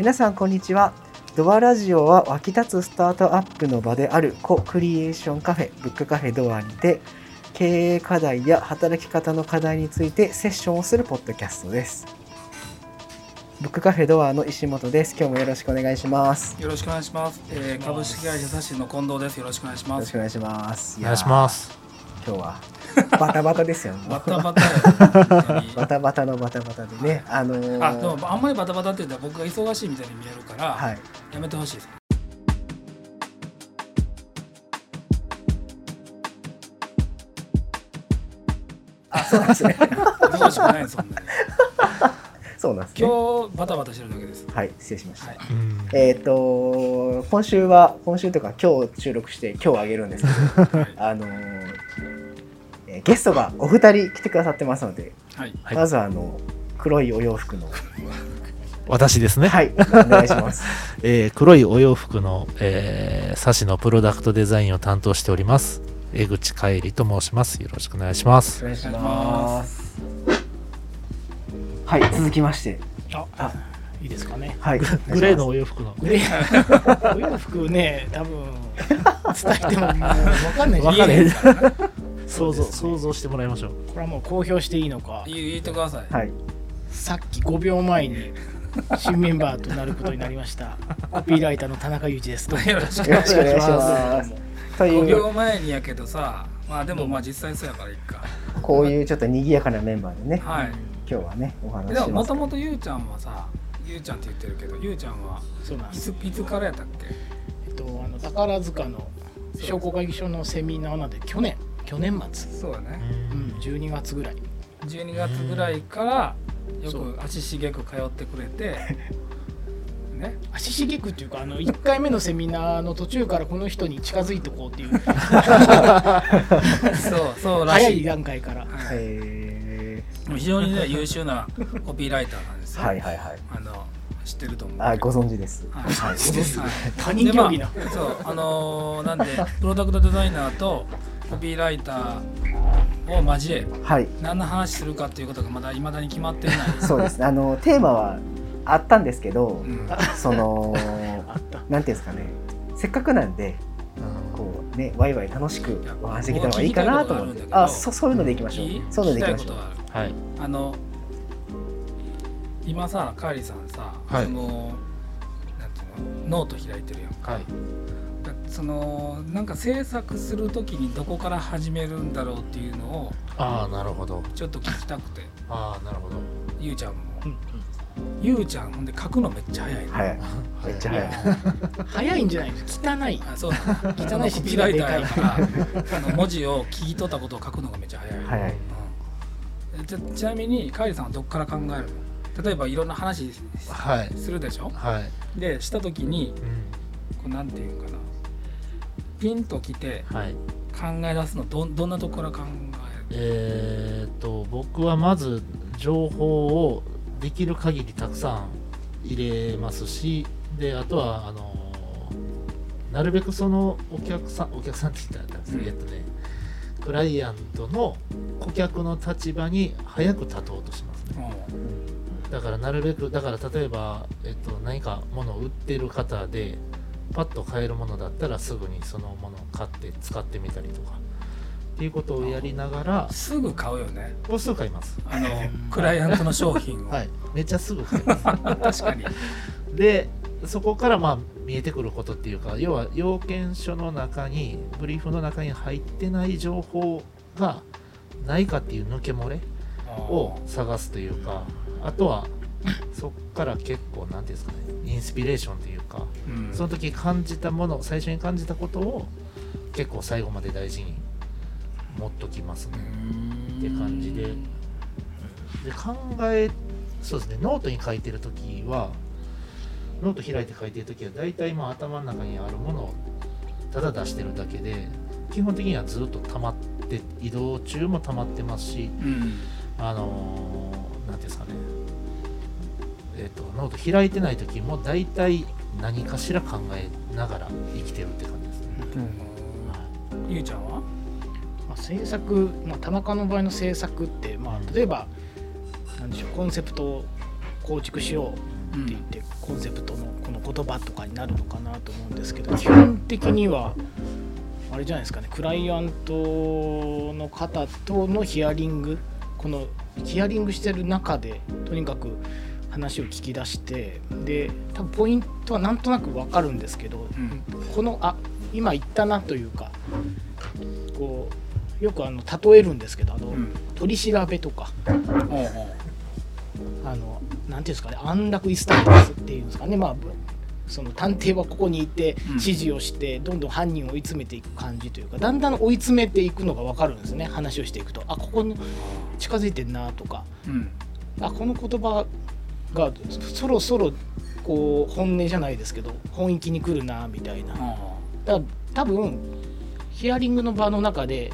皆さんこんにちはドアラジオは湧き立つスタートアップの場であるコクリエーションカフェブックカフェドアにて経営課題や働き方の課題についてセッションをするポッドキャストですブックカフェドアの石本です今日もよろしくお願いしますよろしくお願いします。えー、株式会社サシの近藤です。よろしくお願いしますよろしく。お願いしますお願いします。今日はバタバタですよねバタバタバタバタのバタバタでねあのーあ、でもあんまりバタバタって言ったら僕が忙しいみたいに見えるから、はいやめてほしいです。あそうなんですね忙しくないですそんなに。そうなんですね今日バタバタしてるだけです。はい失礼しました、はい。うんえっ、と今週は今週というか今日収録して今日あげるんですけどはい。あのーえーゲストがお二人来てくださってますので、はい。はい。まずはあの黒いお洋服の。私ですね、はいお願いします。えー黒いお洋服の、えー、サシのプロダクトデザインを担当しております江口海里と申します。よろしくお願いします。お願いしまます。はい続きまして。ああ。いいですかね。はい。グレーのお洋服の。グレー、お洋服ね、多分伝えてももう分かんないし、分かんない想像想像してもらいましょうこれはもう公表していいのか。言言ってください。はいさっき5秒前に新メンバーとなることになりました。コピーライターの田中裕二です。どうもよろしくお願いしますと5いう秒前にやけどさ、まあでもまあ実際そうやからいいか。こういうちょっと賑やかなメンバーでねはい。今日はねお話しでもしますもともとゆうちゃんはさ、ゆうちゃんって言ってるけど、ゆうちゃんはそうなんです。いついつからやったっけ？えっとあの宝塚の商工会議所のセミナーなんで去年去年末、そうやね。うん、12月ぐらい。12月ぐらいからよく足しげく通ってくれて ね。足しげくっていうかあの1回目のセミナーの途中からこの人に近づいてこうっていう。そうそうら早い。しい、段階から。はい。え非常にね優秀なコピーライターなんですー、よ、はいはいはい。あの知ってると思う。あご存知です。はい。はいはい。他人競技な。でまあそうあのーなんでプロダクトデザイナーとコピーライターを交えはい。何の話するかっていうことがまだいまだに決まっていない。そうです。ねあのテーマはあったんですけど、うん。その。なんていうんですかね。せっかくなんでこうねワイワイ楽しくお話できた方がいいかなと思って。あそそういうのでいきましょう。いいそういうのでいきましょう。はい。あの今さカーリーさんさ、はい。そのなんていうのノート開いてるやんか。はいそのなんか制作するときにどこから始めるんだろうっていうのをああなるほど。ちょっと聞きたくて。ああなるほど。ゆうちゃんも。うんうん。ゆうちゃんほんで書くのめっちゃ早い。ね早い。めっちゃ早い。早いんじゃないです汚い。あそう。なんだ汚いしコピーライターやからあの文字を聞き取ったことを書くのがめっちゃ早い、早い。うん。じゃちなみにカーリーさんはどこから考えるの？例えばいろんな話はい。するでしょ？はい、でした時にうこうなんていうかなピンときて考え出すのどどんなとこから考える？えー、っと僕はまず情報をできる限りたくさん入れますしであとはあのなるべくそのお客さんお客さんって言ったらすけど、うん。えっとねクライアントの顧客の立場に早く立とうとしますね。だからなるべくだから例えば、えっと、何か物を売ってる方でパッと買えるものだったらすぐにそのものを買って使ってみたりとか。っていうことをやりながらすぐ買うよね。こうすぐ買います。あのクライアントの商品を、はい。めっちゃすぐ買います。確かに。でそこからまあ見えてくることっていうか要は要件書の中にブリーフの中に入ってない情報がないかっていう抜け漏れを探すというかあとは そっから結構何ていうんですかねインスピレーションというかうん。その時感じたもの最初に感じたことを結構最後まで大事に持っときますね。って感じで。で考えそうですねノートに書いてる時はノート開いて書いてる時は大体まあ頭の中にあるものをただ出してるだけで基本的にはずっと溜まって移動中も溜まってますしうん。あのーなんていうんですかねえっ、とノート開いてない時も大体何かしら考えながら生きてるって感じですね、うん。ゆうちゃんは？まあ、制作、まあ、田中の場合の制作って、まあ、例えばなんでしょうコンセプト構築しよううんって言ってコンセプトのこの言葉とかになるのかなと思うんですけど基本的にはあれじゃないですかねクライアントの方とのヒアリングこのヒアリングしてる中でとにかく話を聞き出してで多分ポイントはなんとなく分かるんですけどうん。このあ今言ったなというかこうよくあの例えるんですけどあの、うん。取り調べとかあのなんていうんですかね安楽椅子対決っていうんですかねまあその探偵はここにいてうん。指示をしてどんどん犯人を追い詰めていく感じというかだんだん追い詰めていくのが分かるんですね話をしていくと。あここに近づいてんなとか。うん。あこの言葉がそろそろこう本音じゃないですけど本域に来るなみたいな。だから多分ヒアリングの場の中で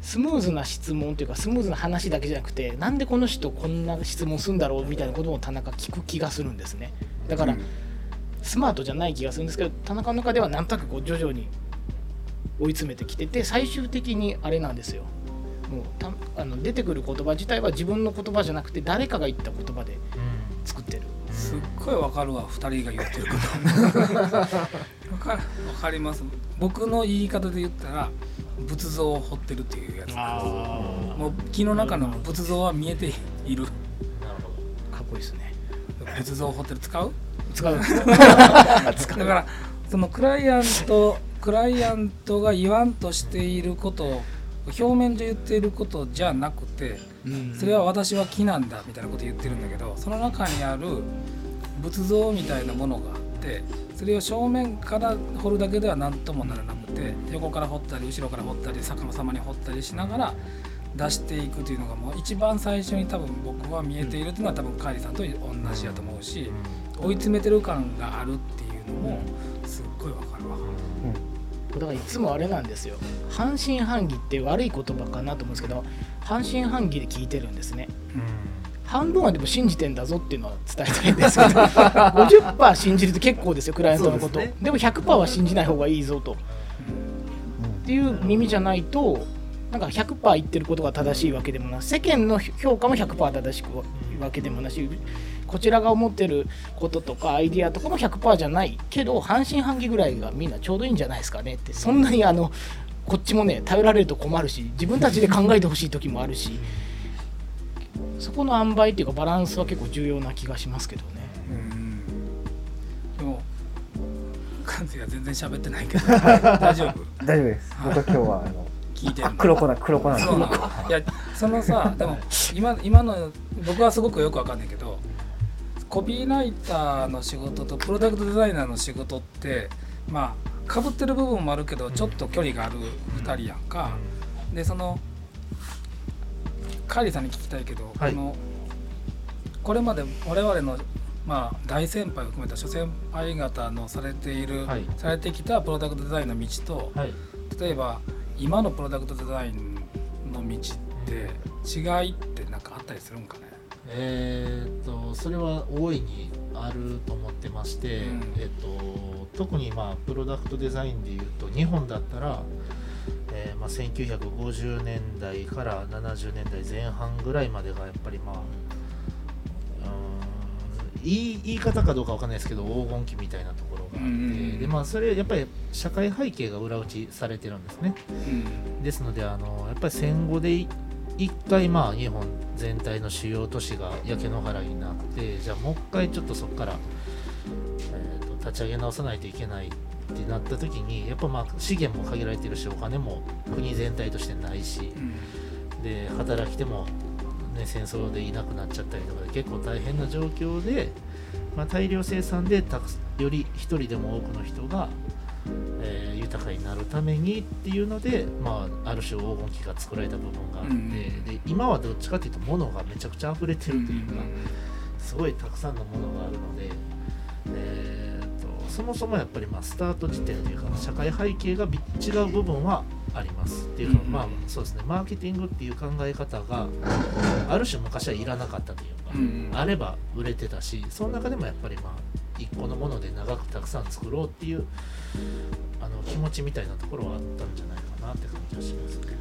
スムーズな質問というかスムーズな話だけじゃなくてなんでこの人こんな質問するんだろうみたいなことも田中聞く気がするんですね。だから、うん。スマートじゃない気がするんですけど田中の中ではなんとなくこう徐々に追い詰めてきてて最終的にあれなんですよ。もうたあの出てくる言葉自体は自分の言葉じゃなくて誰かが言った言葉で作ってる。すっごいわかるわ2人が言ってること。わかわかります。僕の言い方で言ったら仏像を彫ってるっていうやつ。あもう木の中の仏像は見えている。なるほかっこいいですね。仏像を彫ってる。使う？使う。だからそのクライアントクライアントが言わんとしていること表面上言っていることじゃなくてうんそれは私は木なんだみたいなこと言ってるんだけどその中にある仏像みたいなものがあってそれを正面から彫るだけでは何ともならなくて横から彫ったり後ろから彫ったり逆さまに彫ったりしながら出していくというのがもう一番最初に多分僕は見えているというのは多分カイリさんと同じやと思うし追い詰めてる感があるっていうのもすっごいわかるわ。だからいつもあれなんですよ。半信半疑って悪い言葉かなと思うんですけど半信半疑で聞いてるんですね。半分はでも信じてんだぞっていうのは伝えたいんですけど 50%信じると結構ですよクライアントのこと。で,、そうでも100%は信じない方がいいぞと。っていう耳じゃないとなんか100%言ってることが正しいわけでもな世間の評価も100%正しくわけでもなしこちらが思ってることとかアイディアとかも100%じゃないけど半信半疑ぐらいがみんなちょうどいいんじゃないですかねって。そんなにあのこっちもね頼られると困るし自分たちで考えてほしい時もあるし。そこの塩梅っていうかバランスは結構重要な気がしますけどね。うん。でも関西が全然喋ってないけど。大丈夫？大丈夫です。僕は今日はあの聞いてる黒子だ黒子なんで。そう。なのいやそのさでも今今の僕はすごくよくわかんないけどコピーライターの仕事とプロダクトデザイナーの仕事ってまあかぶってる部分もあるけどちょっと距離がある2人やんか、でそのカーリーさんに聞きたいけど、はい。このこれまで我々のまあ大先輩を含めた諸先輩方のされている、はい。されてきたプロダクトデザインの道とはい。例えば今のプロダクトデザインの道って違いって何かあったりするんかね？えーっとそれは大いにあると思ってまして、うん。えっと、特にまあプロダクトデザインでいうと日本だったら、えーまあ、1950年代から70年代前半ぐらいまでがやっぱりまあいい言い方かどうかわかんないですけど黄金期みたいなところがあって、うん。でまあそれやっぱり社会背景が裏打ちされてるんですね。うん。ですのであのやっぱり戦後でい一回まあ日本全体の主要都市が焼け野原になってじゃあもう一回ちょっとそこから、えーと立ち上げ直さないといけないってなった時にやっぱまあ資源も限られてるしお金も国全体としてないしうん。で働き手も、ね、戦争でいなくなっちゃったりとかで結構大変な状況で、まあ、大量生産でたくより一人でも多くの人が、えー豊かになるためにっていうので、まあ、ある種黄金期が作られた部分があって、うんで今はどっちかっていうと物がめちゃくちゃ溢れてるというか、うんすごいたくさんのものがあるので、えーとそもそもやっぱりまあスタート時点というか社会背景がび違う部分はありますっていうか、うんまあそうですねマーケティングっていう考え方がある種昔はいらなかったというか、うん。あれば売れてたしその中でもやっぱりまあ一個のもので長くたくさん作ろうっていうあの気持ちみたいなところはあったんじゃないかなって感じはしますね。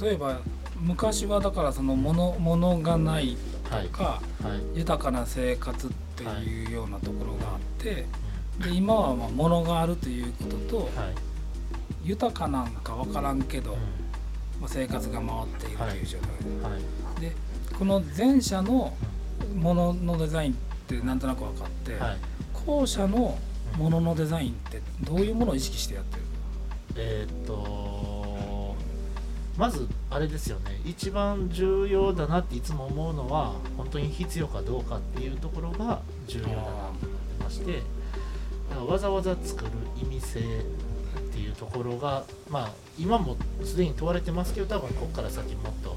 例えば昔はだからその物物がないか、はい豊かな生活っていうようなところがあって、で今はまあ物があるということと、はい豊かなんか分からんけど、うまあ、生活が回っているという状態。ででこの前者のもののデザインってなんとなく分かって、はい。後者のもののデザインってどういうものを意識してやってる？えっとまずあれですよね。一番重要だなっていつも思うのは本当に必要かどうかっていうところが重要だなと思ってましてだからわざわざ作る意味性っていうところがまあ今もすでに問われてますけど多分ここから先もっと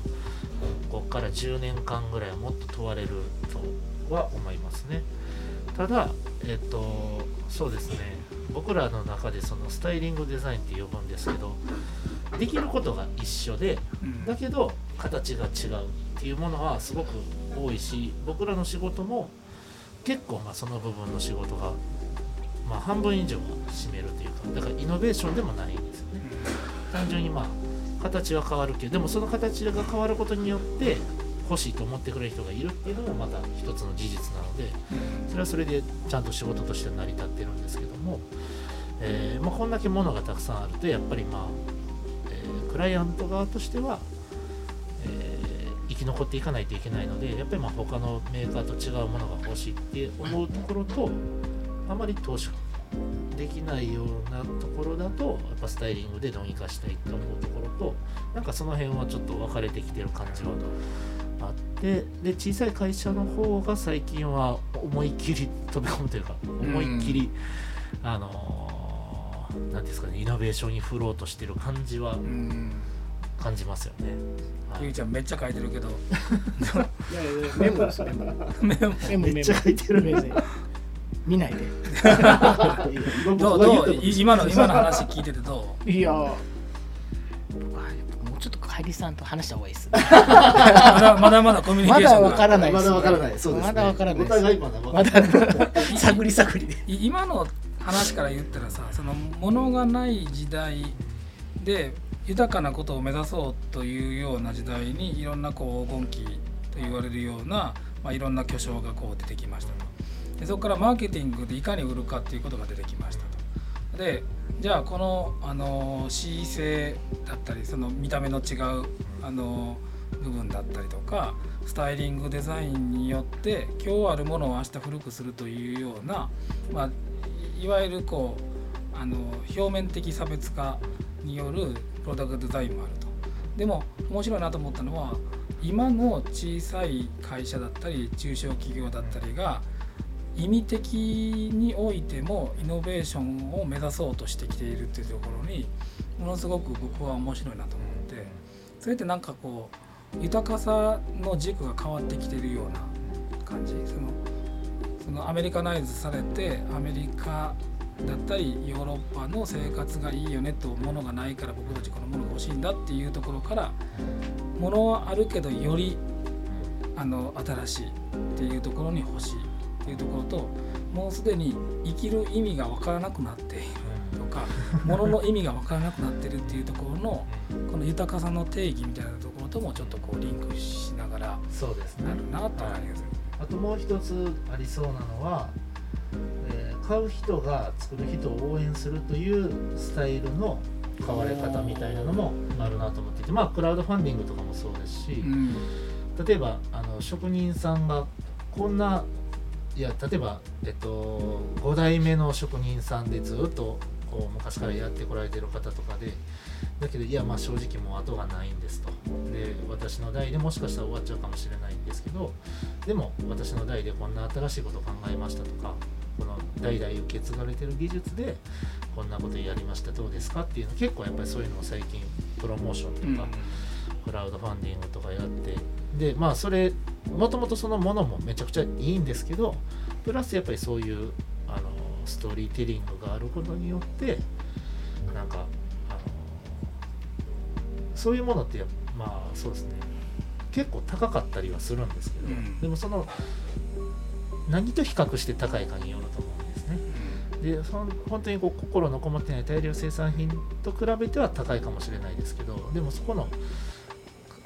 ここから10年間ぐらいはもっと問われるとは思いますね。ただえっとそうですね。僕らの中でそのスタイリングデザインって呼ぶんですけどできることが一緒でうん。だけど形が違うっていうものはすごく多いし僕らの仕事も結構まあその部分の仕事がまあ半分以上は占めるというかだからイノベーションでもないんですよね。単純にまあ形は変わるけどでもその形が変わることによって欲しいと思ってくれる人がいるっていうのもまた一つの事実なのでそれはそれでちゃんと仕事として成り立ってるんですけども、えーまあ、こんだけ物がたくさんあるとやっぱりまあ、えークライアント側としては、えー生き残っていかないといけないのでやっぱりまあ他のメーカーと違うものが欲しいって思うところとあまり投資できないようなところだとやっぱスタイリングでどうにかしたいと思うところとなんかその辺はちょっと分かれてきてる感じはあってで小さい会社の方が最近は思いっきり飛び込むというか思いっきり、あのーなんていうんですかねイノベーションに振ろうとしてる感じはうん。感じますよね。はい。ゆうちゃんめっちゃ書いてるけど。いやいやメモですメモ。メモ。めっちゃ書いてる。メモ。見ないで。どうどうい今の今の話聞いててどいやぱもうちょっと帰りさんと話した方がいいですうまだまだまだコミュニケまだーションが。わからないまだわからない。そうですね。まだわからないお互いまだわ。まからないだ探り探り今の話から言ったらさその物がない時代で豊かなことを目指そうというような時代にいろんなこう黄金期と言われるような、まあ、いろんな巨匠がこう出てきましたとでそこからマーケティングでいかに売るかっていうことが出てきましたとでじゃあこの、あの恣意性だったりその見た目の違う、あの部分だったりとかスタイリングデザインによって今日あるものを明日古くするというような、まあ、いわゆるこうあの表面的差別化によるプロダクトデザインもあると。でも面白いなと思ったのは今の小さい会社だったり中小企業だったりが意味的においてもイノベーションを目指そうとしてきているっていうところにものすごく僕は面白いなと思ってそれってなんかこう豊かさの軸が変わってきてるような感じ。そのそのアメリカナイズされてアメリカだったりヨーロッパの生活がいいよねとものがないから僕たちこのものが欲しいんだっていうところからものはあるけどよりあの新しいっていうところに欲しい。っていうところともうすでに生きる意味が分からなくなっているとかものの意味が分からなくなってるっていうところのこの豊かさの定義みたいなところともちょっとこうリンクしながらそうですね。なるなと思います。る。あともう一つありそうなのは、えー買う人が作る人を応援するというスタイルの買われ方みたいなのもあるなと思っていてまあクラウドファンディングとかもそうですし、うん。例えばあの職人さんがこんないや例えば、えっと、5代目の職人さんでずっとこう昔からやってこられてる方とかでだけどいやまあ正直もう後がないんですと。で私の代でもしかしたら終わっちゃうかもしれないんですけどでも私の代でこんな新しいこと考えましたとかこの代々受け継がれてる技術でこんなことやりました。どうですか？っていうの結構やっぱりそういうのを最近プロモーションとか、クラウドファンディングとかやってでまあそれもともとそのものもめちゃくちゃいいんですけどプラスやっぱりそういうあのストーリーテリングがあることによってなんかあのそういうものってまあそうですね。結構高かったりはするんですけど、うん。でもその何と比較して高いかによると思うんですね。でその本当にこう心のこもってない大量生産品と比べては高いかもしれないですけどでもそこの、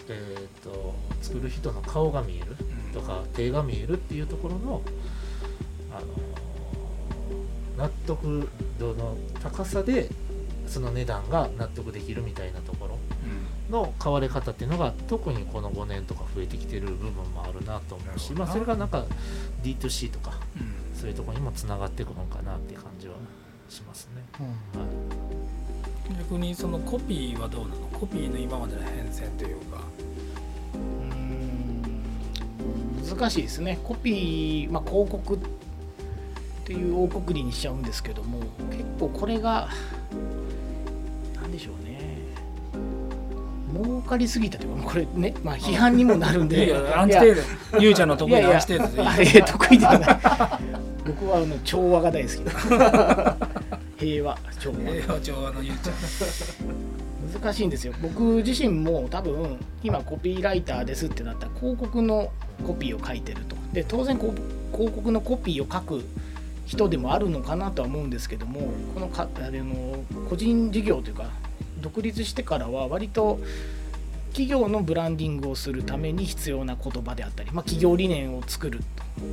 えー、と作る人の顔が見えるうん。とか手が見えるっていうところの、あの納得度の高さでその値段が納得できるみたいなところの買われ方っていうのが特にこの5年とか増えてきてる部分もあるなと思うし、まあ、それがなんか D2C とかうん。そういうところにもつながっていくのかなっていう感じはしますね。はい。逆にそのコピーはどうなの？コピーの今までの変遷というか。うーん。難しいですね。コピー、まあ、広告っていう大くくりにしちゃうんですけども結構これが何でしょうね。儲かりすぎたというかこれね、まあ、批判にもなるんで。いやアンチテーゼゆうちゃんの得意なアンチテーゼでいい得意ではない。僕はあの調和が大好きだ 平和調和。平和調和のゆうちゃん。難しいんですよ。僕自身も多分今コピーライターですってなったら広告のコピーを書いてると。で当然広告のコピーを書く人でもあるのかなとは思うんですけどもこのかあれの個人事業というか独立してからは割と企業のブランディングをするために必要な言葉であったり、まあ、企業理念を作る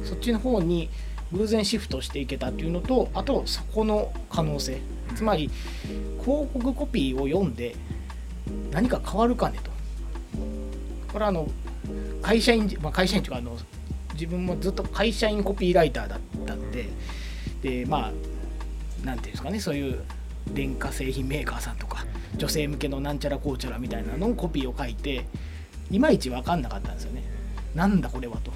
そっちの方に偶然シフトしていけたっていうのとあとそこの可能性。つまり広告コピーを読んで何か変わるかねと。これはあの会社員、まあ、会社員というかあの自分もずっと会社員コピーライターだったんででまあなんていうんですかねそういう電化製品メーカーさんとか女性向けのなんちゃらこうちゃらみたいなのをコピーを書いていまいち分かんなかったんですよね。なんだこれはと。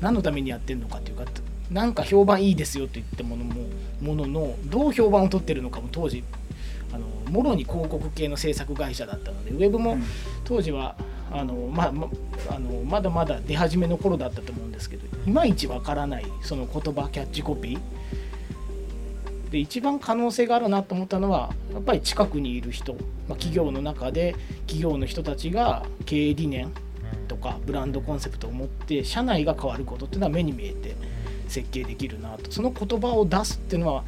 何のためにやってんのかっていうかなんか評判いいですよって言ってものももののどう評判を取ってるのかも当時あのもろに広告系の制作会社だったのでウェブも当時はあの、まあまあのまだまだ出始めの頃だったと思うんですけどいまいちわからないその言葉キャッチコピー。で一番可能性があるなと思ったのはやっぱり近くにいる人、まあ、企業の中で企業の人たちが経営理念とかブランドコンセプトを持って社内が変わることっていうのは目に見えて設計できるなと。その言葉を出すっていうのは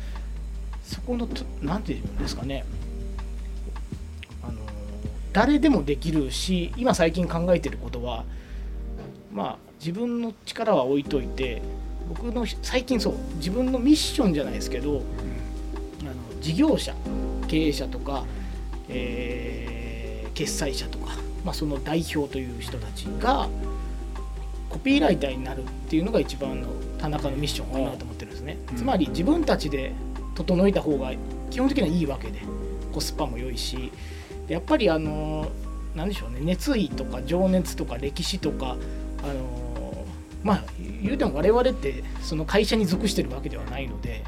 そこの何て言うんですかね。あの誰でもできるし今最近考えてることはまあ自分の力は置いといて僕の最近そう自分のミッションじゃないですけどあの事業者経営者とか、えー決済者とか、まあ、その代表という人たちがコピーライターになるっていうのが一番の田中のミッションかなと思ってるんですね、うん。つまり自分たちで整えた方が基本的にはいいわけでコスパも良いしでやっぱりあのなんでしょうね熱意とか情熱とか歴史とかあのまあ言うても我々ってその会社に属してるわけではないので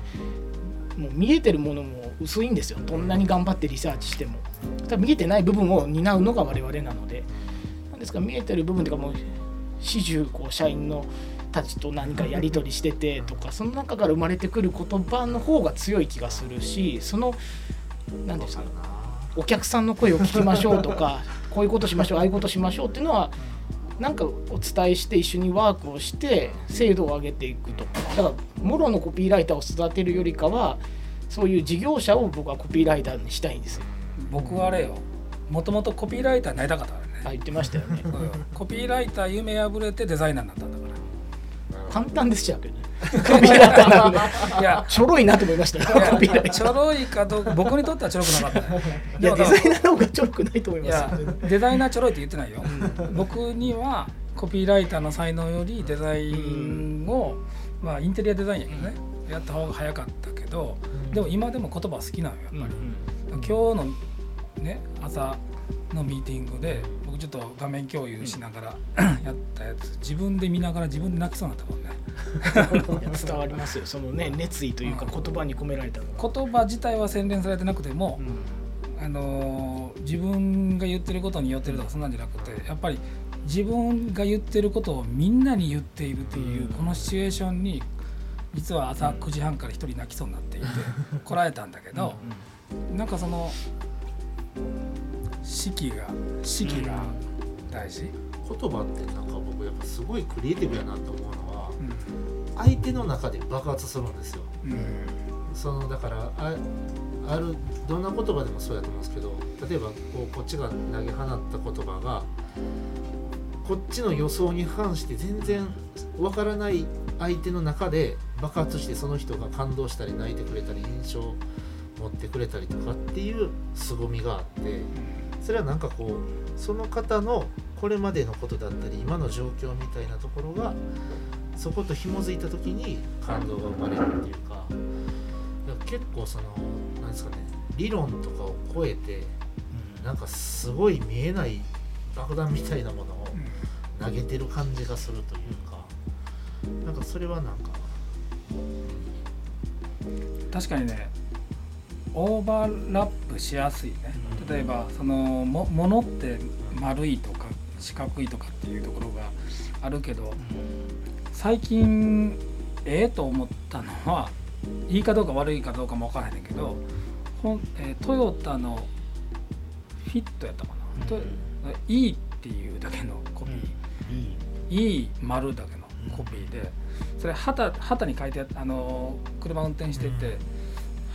もう見えてるものも薄いんですよ。どんなに頑張ってリサーチしても。ただ見えてない部分を担うのが我々なので。なんですか見えてる部分というかもう始終こう社員のたちと何かやり取りしててとかその中から生まれてくる言葉の方が強い気がするしその何ですかねお客さんの声を聞きましょうとか こういうことしましょうああいうことしましょうっていうのはなんかお伝えして一緒にワークをして精度を上げていくとだからもろのコピーライターを育てるよりかはそういう事業者を僕はコピーライターにしたいんですよ。僕はあれよ。もともとコピーライターになりたかったからね。あ言ってましたよね。コピーライター夢破れてデザイナーになったんだか簡単ですよけどねコピーライターなのでらいやちょろいなと思いました。よコピーライタちょろいかどうか僕にとってはちょろくなかった。ねーいやデザイナーの方がちょろくないと思いいます。デザイナーちょろいって言ってないよ。僕にはコピーライターの才能よりデザインを、まあインテリアデザインやけどね、やった方が早かったけどでも今でも言葉好きなのよやっぱり、今日のね朝のミーティングで僕ちょっと画面共有しながらやったやつ。自分で見ながら自分で泣きそうになったもんね。伝わりますよ。そのね熱意というか言葉に込められた言葉自体は洗練されてなくても、あのー自分が言ってることによってるとかそんなんじゃなくてやっぱり自分が言ってることをみんなに言っているっていう、うん。このシチュエーションに実は朝9時半から一人泣きそうになっていてこらえたんだけど、なんかその式が式が大事、言葉ってなんか僕やっぱすごいクリエイティブやなと思うのはうん。相手の中で爆発するんですよ。うん。そのだからああるどんな言葉でもそうやと思うんですけど例えばこうこっちが投げ放った言葉がこっちの予想に反して全然わからない相手の中で爆発してその人が感動したり泣いてくれたり印象を持ってくれたりとかっていう凄みがあってそれはなんかこうその方のこれまでのことだったり今の状況みたいなところがそこと紐づいた時に感動が生まれるっていうか結構そのなんですかね理論とかを超えてなんかすごい見えない爆弾みたいなものを投げてる感じがするというかなんかそれはなんか確かにねオーバーラップしやすいね例えばそのもものって丸いとか四角いとかっていうところがあるけど最近ええと思ったのはいいかどうか悪いかどうかも分からへんけどほん、えートヨタのフィットやったかな、と E っていうだけのコピー、E 丸だけのコピーでそれ旗旗に書いてあのー車運転してて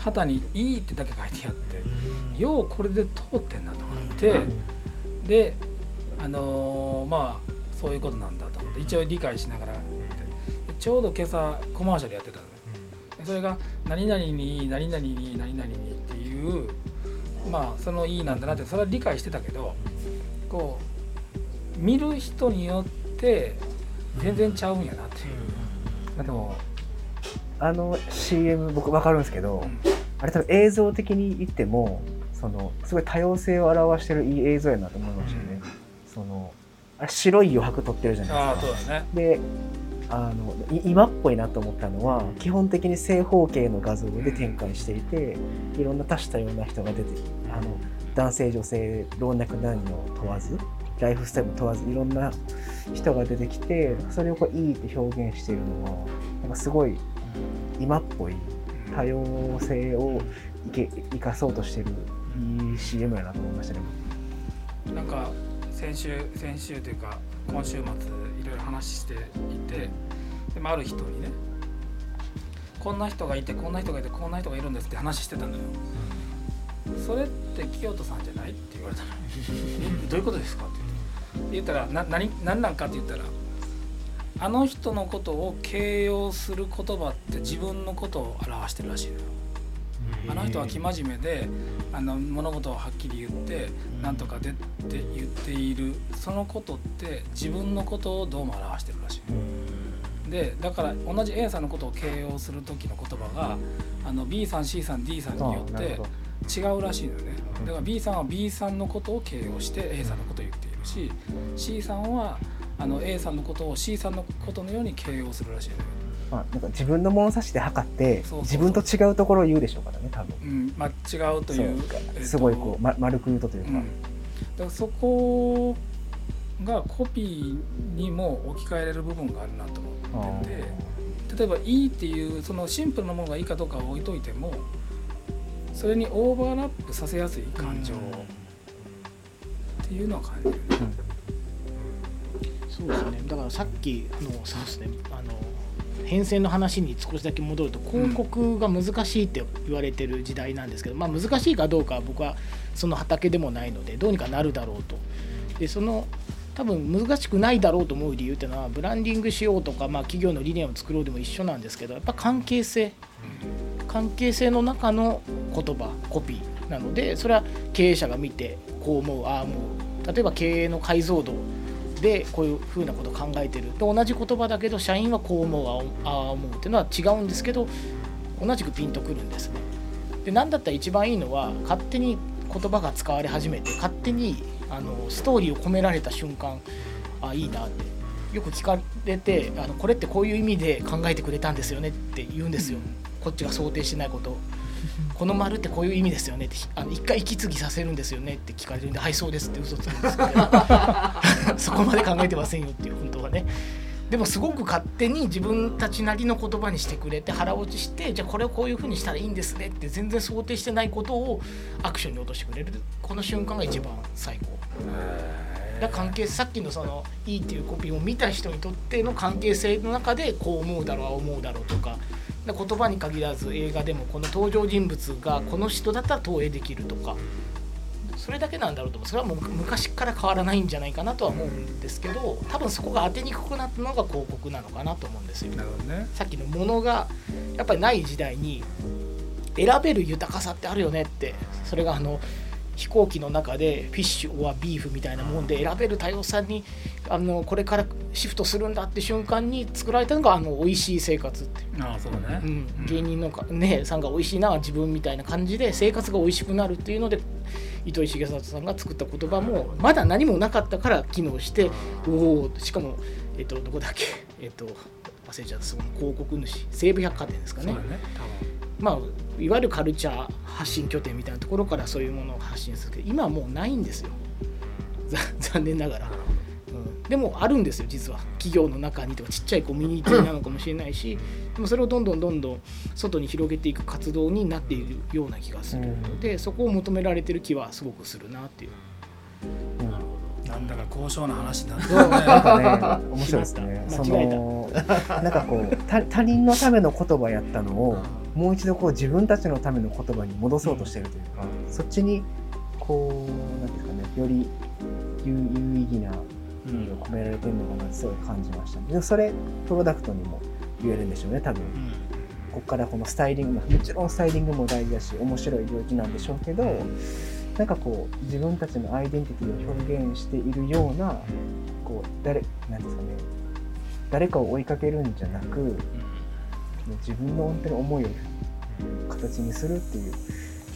旗に「E」ってだけ書いてあってようこれで通ってんなと思ってであのーまあそういうことなんだと思って一応理解しながらちょうど今朝コマーシャルやってたのね。でそれが「何々に何々に何々に」っていうまあその「いい」なんだなってそれは理解してたけどこう見る人によって全然ちゃうんやなっていう。まあでもあの CM 僕分かるんですけど、うんあれ多分映像的に言ってもそのすごい多様性を表してるいい映像やなと思いましたね、そのあれ白い余白撮ってるじゃないああですか。そうだね。であのい今っぽいなと思ったのは基本的に正方形の画像で展開していていろんな多種多様な人が出てあの男性女性老若男女問わずライフスタイルも問わずいろんな人が出てきてそれをこういいって表現しているのはなんかすごい今っぽい多様性をいけ生かそうとしてるいい CM やなと思いましたね。なんか先週先週というか今週末いろいろ話していてでもある人にねこんな人がいてこんな人がいてこんな人がいるんですって話してたのよ。それって清人さんじゃない？って言われたの えどういうことですか？って言ったらな何何なんかって言ったらあの人のことを形容する言葉って自分のことを表してるらしいのよ。あの人は生真面目であの物事をはっきり言ってなんとかでって言っている。そのことって自分のことをどうも表してるらしいでだから同じ A さんのことを形容する時の言葉があの B さん C さん D さんによって違うらしいのよねだから B さんは B さんのことを形容して A さんのことを言っているし C さんはあの A さんのことを C さんのことのように形容するらしいまあ、なんか自分の物差しで測って自分と違うところを言うでしょうからね多分。うんまあ、違うというすごいこう、ま、丸く言うとというか、うん、だからそこがコピーにも置き換えれる部分があるなと思ってて。例えば「いい」っていうそのシンプルなものがいいかどうかは置いといてもそれにオーバーラップさせやすい感情っていうのは感じるね。そうですねだからさっきのそうですねあの変遷の話に少しだけ戻ると広告が難しいって言われてる時代なんですけど、まあ、難しいかどうかは僕はその畑でもないのでどうにかなるだろうと。でその多分難しくないだろうと思う理由っていうのはブランディングしようとか、まあ、企業の理念を作ろうでも一緒なんですけどやっぱ関係性関係性の中の言葉コピーなのでそれは経営者が見てこう思うああ思う例えば経営の解像度でこういうふうなことを考えてる。と同じ言葉だけど社員はこう思うあああ思うっていうのは違うんですけど同じくピンとくるんですね。で何だったら一番いいのは勝手に言葉が使われ始めて勝手にあのストーリーを込められた瞬間あいいなってよく聞かれてあのこれってこういう意味で考えてくれたんですよねって言うんですよ、こっちが想定してないことをこの丸ってこういう意味ですよねってあの一回息継ぎさせるんですよねって聞かれるんではいそうですって嘘つくんですけど。そこまで考えてませんよっていう本当はね。でもすごく勝手に自分たちなりの言葉にしてくれて腹落ちしてじゃあこれをこういうふうにしたらいいんですねって全然想定してないことをアクションに落としてくれる。この瞬間が一番最高。だ関係さっきのその「いい」っていうコピーを見た人にとっての関係性の中でこう思うだろうああ思うだろうとか言葉に限らず映画でもこの登場人物がこの人だったら投影できるとかそれだけなんだろうと思う。それはもう昔から変わらないんじゃないかなとは思うんですけど多分そこが当てにくくなったのが広告なのかなと思うんですよ。ね。さっきのものがやっぱりない時代に選べる豊かさってあるよねってそれがあの飛行機の中でフィッシュはビーフみたいなもんで選べる多様さにあのこれからシフトするんだって瞬間に作られたのがあの美味しい生活っていう、ああそうね、うん、芸人のか、ね、さんが美味しいな自分みたいな感じで生活が美味しくなるっていうので糸井重里さんが作った言葉もまだ何もなかったから機能しておおしかも、えっと、どこだっけ、えっと、忘れちゃった。その広告主西武百貨店ですかね。そうだねまあ、いわゆるカルチャー発信拠点みたいなところからそういうものを発信するけど今はもうないんですよ。ざ 残念ながら、うん、でもあるんですよ実は。企業の中にとかちっちゃいコミュニティなのかもしれないしでもそれをどんどんどんどん外に広げていく活動になっているような気がするので、そこを求められてる気はすごくするなっていう。うん。なんだか高尚な話になってそうなんねかね 面白いですね。そ間違えた。のなんかこう他 他人のための言葉やったのをもう一度こう自分たちのための言葉に戻そうとしてるというか、そっちにこうなんていうんですかねより有有意義な意味が込められてるのかなってすごい感じましたね。でもそれプロダクトにも言えるんでしょうね多分。ここからこのスタイリングもちろんスタイリングも大事だし面白い領域なんでしょうけどなんかこう自分たちのアイデンティティを表現しているようなこう誰なんですかね誰かを追いかけるんじゃなくもう自分の本当に思いを形にするっていう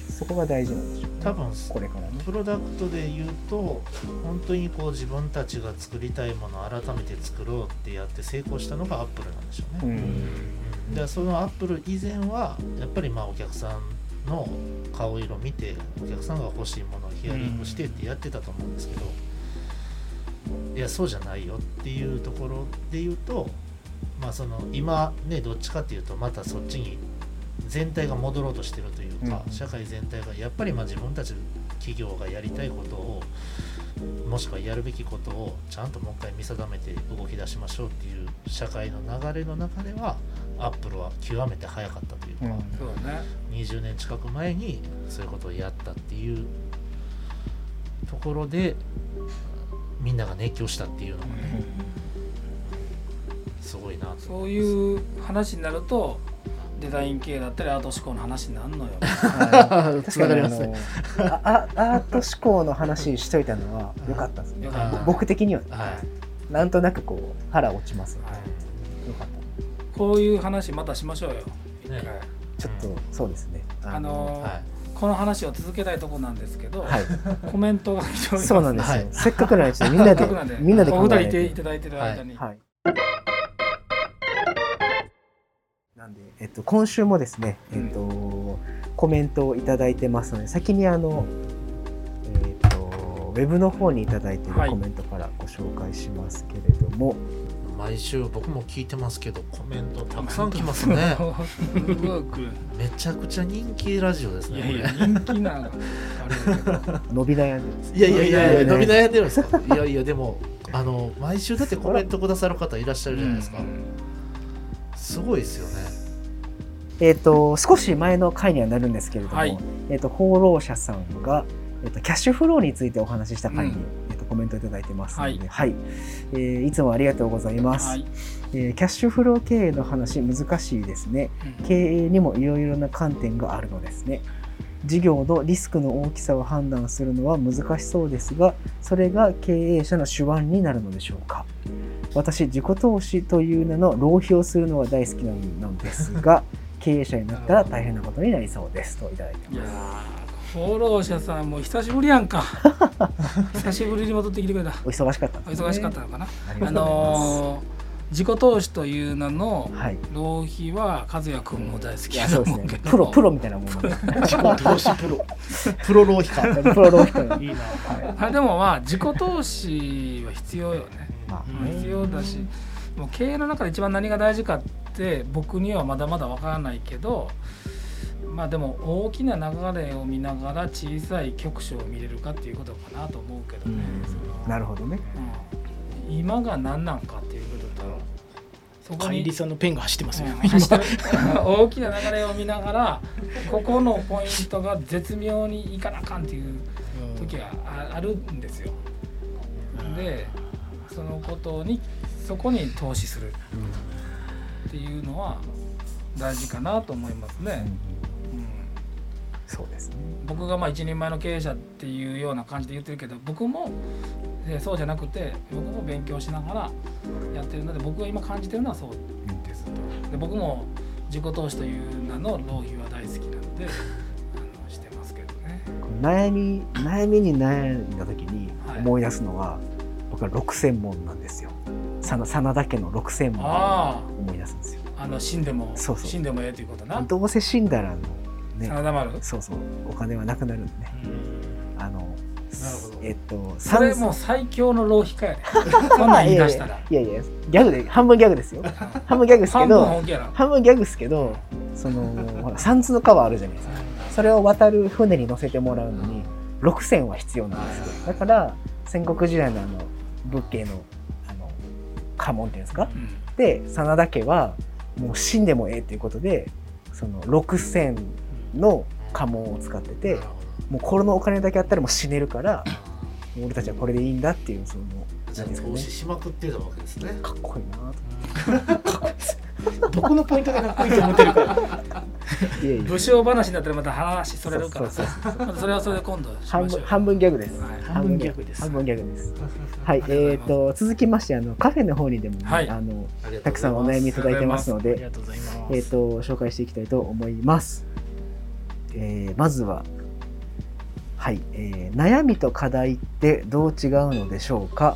そこが大事なんでしょうね多分これからね。プロダクトで言うと本当にこう自分たちが作りたいものを改めて作ろうってやって成功したのがアップルなんでしょうね。うんでそのアップル以前はやっぱりまあお客さんの顔色見てお客さんが欲しいものをヒアリングしてってやってたと思うんですけど、いやそうじゃないよっていうところで言うとまあその今ねどっちかっていうとまたそっちに全体が戻ろうとしてるというか、うん。社会全体がやっぱりまあ自分たち企業がやりたいことをもしくはやるべきことをちゃんともう一回見定めて動き出しましょうっていう社会の流れの中ではアップルは極めて早かったというか、うん。そうだね。20年近く前にそういうことをやったっていうところでみんなが熱狂したっていうのがね、すごいなとそういう話になるとデザイン系だったりアート思考の話になるのよ。はい。確かに。あのああアート思考の話しといたのは良かったですね。よかった僕的にはね。はい、なんとなくこう腹落ちますはい。よかった。こういう話またしましょうよ。一回。ね。ちょっとそうですね。あのーはい。この話を続けたいところなんですけど、はい、コメントが来ておりますそうなんですよ。はい。せっかくなんですよ。みんなでみんなでお二人いていただいてる間に、はい。なんで、えっと、今週もですね、えっと、コメントをいただいてますので、先にあの、えっと、ウェブの方にいただいているはい。コメントからご紹介しますけれども、毎週僕も聞いてますけどコメントたくさん来ますね。めちゃくちゃ人気ラジオですねいやいや人気な 伸び悩んでます。いやいやいやいやね伸び悩んでるんですかいやいやでもあの毎週だってコメントくださる方いらっしゃるじゃないですか、すごいですよね。えっと、少し前の回にはなるんですけれども、はい。えっと、放浪者さんが、えっと、キャッシュフローについてお話しした回に、うん。えっと、コメントいただいてますので、はい。はい。えーいつもありがとうございます、はい、えーキャッシュフロー経営の話難しいですね。うん。経営にもいろいろな観点があるのですね事業のリスクの大きさを判断するのは難しそうですがそれが経営者の手腕になるのでしょうか？私自己投資という名の浪費をするのが大好きなのですが 経営者になったら大変なことになりそうですといただいていやますー放浪者さんもう久しぶりやんか。久しぶりに戻ってきてくれた。お忙しかったんお忙しかったのかな、あありがとうございます、のー自己投資という名のはい。浪費は和也君も大好いきやと思うけど。ね。プロプロみたいなもんなんで自己投資プロ。プロ浪費かプロ浪費といういい。なあでもまあ自己投資は必要よね。まあ必要だしもう経営の中で一番何が大事かって僕にはまだまだわからないけどまあでも大きな流れを見ながら小さい局所を見れるかっていうことかなと思うけどね、なるほどね。うん。今が何なんかっていうこととそこに。管理さんのペンが走ってますよ、うん走ってる 大きな流れを見ながらここのポイントが絶妙にいかなあかんっていう時がああるんですよ。でそのことにそこに投資する。っていうのは大事かなと思いますね。うん。そうですね。僕がまあ一人前の経営者っていうような感じで言ってるけど僕もえーそうじゃなくて僕も勉強しながらやってるので僕が今感じてるのはそうですと。で僕も自己投資という名の浪費は大好きなのであのしてますけどね。悩み悩みに悩んだ時にはい。思い出すのは、僕は六千問なんですよ。真真田家の六千問をあ思い出すんですよ。ああの死んでもそうそう。死んでもええということな。どうせ死んだらあのね真田丸そうそう。お金はなくなるんでね。あのえっとそれもう最強の浪費家やね そんなん言い出したら。いやいやいやギャグで半分ギャグですよ。半分ギャグですけ半分ど半分ギャグですけどそのほら三途の川あるじゃないですか。それを渡る船に乗せてもらうのに6000は必要なんですよ。だから戦国時代のあの仏系のあの家紋っていうんですか？うん。で真田家はもう死んでもええということでその6000の家紋を使っててなるほもうこのお金だけあったらもう死ねるから俺たちはこれでいいんだっていうそのどじゃあ何ですかね。投資しまくってたわけですね。かっこいいなとどこのポイントがかっこいいと思ってるかいやいや武将話になったらまた話それるから。それはそれで今度しましょう。よ半分半分ギャグです、はい。半分ギャグ。です。半分ギャグです。はい。えっ、ます。と続きましてあのカフェの方にでもね、はい。あのたくさんお悩みいただいてますのありでがとうございます、えっ、と紹介していきたいと思います、えーまずははい、えー悩みと課題ってどう違うのでしょうか？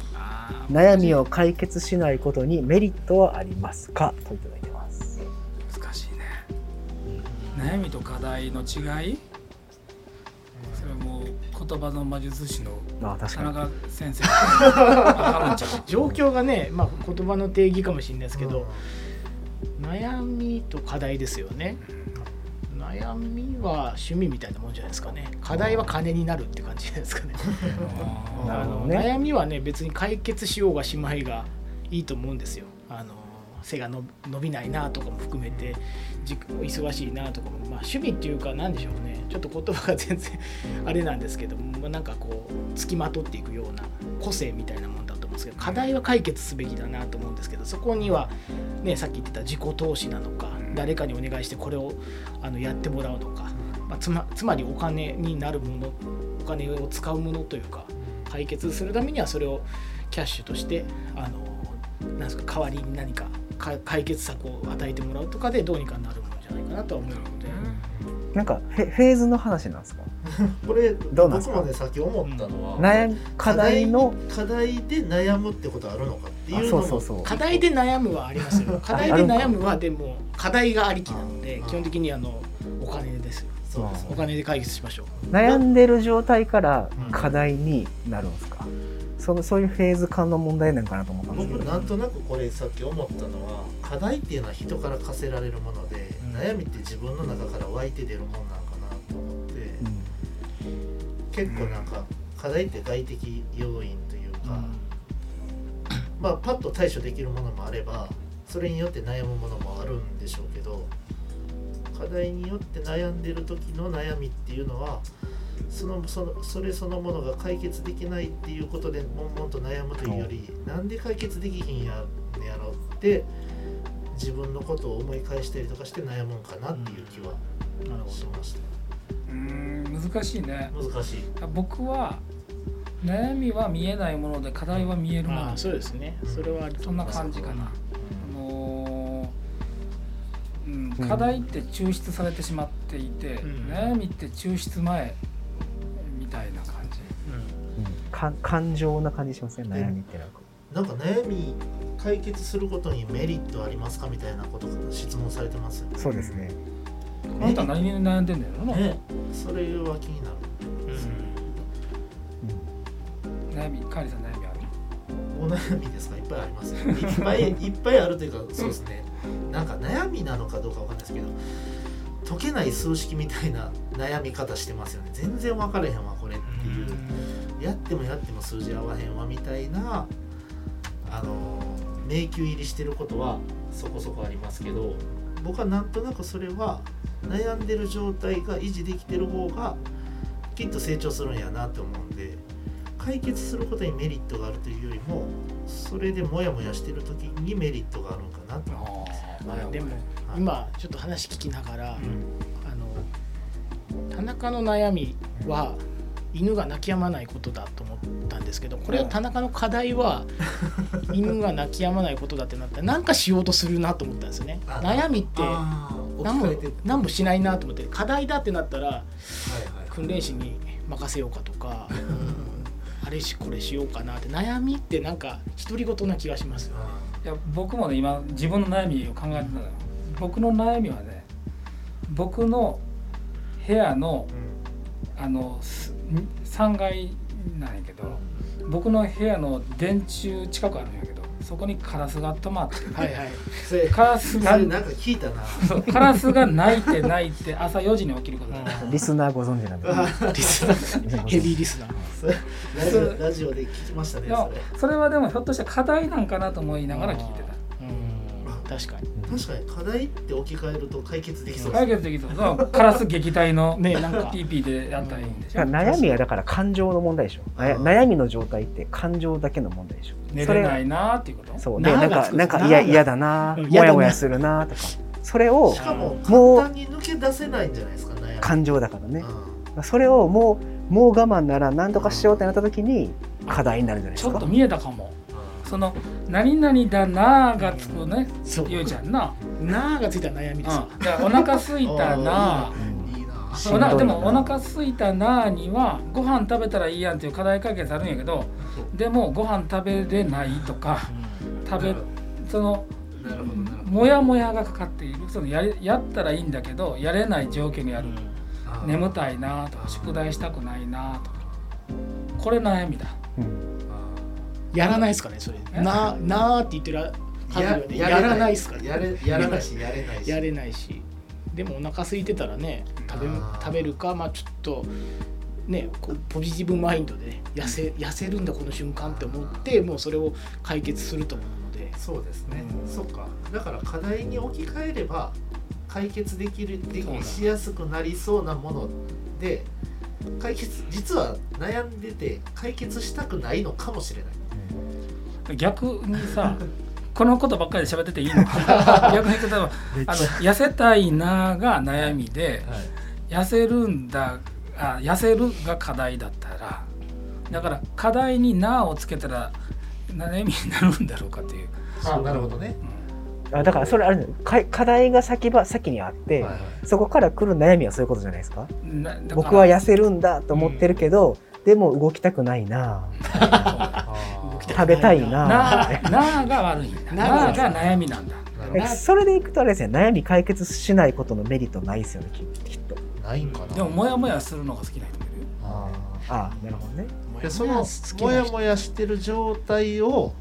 悩みを解決しないことにメリットはありますか？といただいてます。難しいね。悩みと課題の違い？それはもう言葉の魔術師の田中先生。状況がね、まあ、言葉の定義かもしれないですけど、悩みと課題ですよね悩みは趣味みたいなもんじゃないですかね。課題は金になるって感じじゃないですかね。あ のね。悩みはね別に解決しようがしまいがいいと思うんですよ。あの背がの伸びないなとかも含めてじ忙しいなとかも、まあ、趣味っていうか何でしょうね。ちょっと言葉が全然 あれなんですけども、まあ、なんかこうつきまとっていくような個性みたいなもんですけど課題は解決すべきだなと思うんですけどそこには、ね、さっき言ってた自己投資なのか誰かにお願いしてこれをあのやってもらうのか、まあ、つまつまりお金になるものお金を使うものというか解決するためにはそれをキャッシュとしてあのなんですか代わりに何かか解決策を与えてもらうとかでどうにかなるもんじゃないかなとは思うので。なんかフェフェーズの話なんですか？これどうなんですか？僕もねさっき思ったのは、悩み課題の課題で悩むってことあるのかってあいうのもそうそうそう。課題で悩むはありますよ。課題で悩むはでも課題がありきなので基本的にあのお金です。よそうですお金で解決しましょう。悩んでる状態からうん。課題になるんですか、そのそういうフェーズ感の問題なんかなと思ったんですけど。僕なんとなくこれさっき思ったのは課題っていうのは人から課せられるもので、うん悩みって自分の中から湧いて出るもんなんかなと思って、結構なんか課題って外的要因というか、まあパッと対処できるものもあればそれによって悩むものもあるんでしょうけど課題によって悩んでる時の悩みっていうのはそのそのそれそのものが解決できないっていうことで悶々と悩むというよりなんで解決できひんやねやろって自分のことを思い返したりとかして悩むんかなっていう気はなるほしました、うーん難しいね。難しい。僕は悩みは見えないもので課題は見えるもの。まあそうですね。それはそんな感じかな、あのーうん、うん。課題って抽出されてしまっていて、うん。悩みって抽出前みたいな感じ。うん。うんか感情な感じしますね悩みってなんか、なんか悩み解決することにメリットありますかみたいなことが質問されてますよね。そうですね。あなた何に悩んでんだよな、ね。それは気になる。悩みカーリーさん悩みある？お悩みですか？いっぱいあります。よいっぱい いっぱいあるというかそうですね。なんか悩みなのかどうかわかんないですけど解けない数式みたいな悩み方してますよね。全然分からへんわこれっていう。やってもやっても数字合わへんわみたいなあの迷宮入りしてることはそこそこありますけど僕はなんとなくそれは悩んでる状態が維持できてる方がきっと成長するんやなって思うんで解決することにメリットがあるというよりもそれでモヤモヤしてる時にメリットがあるのかなと思います。まあでもはい。今ちょっと話聞きながら、うん。あの田中の悩みは犬が泣き止まないことだと思ったんですけどこれは田中の課題は 犬が泣き止まないことだってなったら何かしようとするなと思ったんですよね。あ悩みって何も何もしないなと思って課題だってなったら訓練士に任せようかとか、あれしこれしようかなって悩みってなんか独り言な気がしますよね。いや僕もね今自分の悩みを考えてたのよ。僕の悩みはね僕の部屋のあのす3階なんやけど僕の部屋の電柱近くあるんやけどそこにカラスが止まってはいはい。それカラスがなんか聞いたな。そうカラスが鳴いて鳴いて朝4時に起きること。だリスナーご存知なんでリスナー。ヘビーリスナー。それラジオラジオで聞きましたねそれ。それはでもひょっとしたら課題なんかなと思いながら聞いてた。うん確かに。確かに課題って置き換えると解決できそう。解決できそう。そう。カラス撃退のねなんか。PP でやったらいいんでしょ。だから悩みはだから感情の問題でしょ。悩う。ん悩みの状態って感情だけの問題でしょ。寝それれないなーっていうこと？そうでなんかなんか嫌嫌だなうん。もやもやするなとか。それをしかも簡単に抜け出せないんじゃないですか悩み。感情だからね。うそれをもうもう我慢なら何とかしようってなった時に課題になるんじゃないですか。ちょっと見えたかも。んその何々だなーがつくねそう。言うじゃんな、なーがついた悩みです。よ。うん、お腹すいたないいなでもお腹すいたなーにはご飯食べたらいいやんっていう課題解決あるんやけどでもご飯食べれないとか食べそのモヤモヤがかかっている。そのやりやったらいいんだけどやれない状況にある、眠たいなとか宿題したくないなとか。これ悩みだ。うん。あやらないですかねそれ。え？なーなーって言ってるー感じはねやらないですかね。やれやらないしやれないし。やれないし。でもお腹空いてたらね食べ食べるかまあちょっとねこうポジティブマインドでね痩せ痩せるんだこの瞬間って思ってもうそれを解決すると思うので。そうですね、うん。そっか。だから課題に置き換えれば解決できるでそうだしやすくなりそうなもので解決実は悩んでて解決したくないのかもしれない逆にさこのことばっかりで喋ってていいのか 逆に例えばあの痩せたいなが悩みで痩せるんだあ痩せるが課題だったらだから課題に「な」をつけたら悩みになるんだろうかっていう、あなるほどね、あだからそれあれ課題が先ば先にあって、はいはい。そこから来る悩みはそういうことじゃないですか？僕は痩せるんだと思ってるけど、でも動きたくないな 食べたいな。ななが悪いんだ。ななが悩みなんだ。それでいくとあれですね悩み解決しないことのメリットないですよねききっと。どないんかな。でもモヤモヤするのが好きな人もいるよ。あああなるほどね。ーでそのもやもやしてる状態を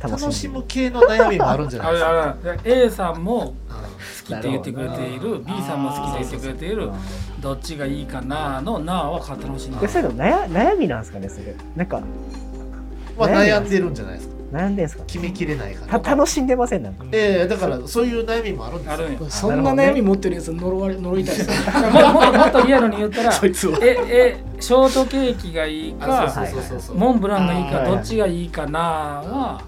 楽しむむ。系の悩みもあるんじゃないですか？ああ A さんもうん好きって言ってくれている B さんも好きって言ってくれているど。っちがいいかなのなは楽しんででそれ悩悩みなんですかねそれ。なんかまあ悩んでるんじゃないですか。悩んでんすか？決めきれないから。た楽しんでません？なんか。ええだからそういう悩みもあるんですよ。そんな悩み持ってるやつ呪われ呪いたいです。ね ももっともっとリアルに言ったら そいつをええショートケーキがいいあかそうそうそうそう。モンブランがいいかどっちがいいかなは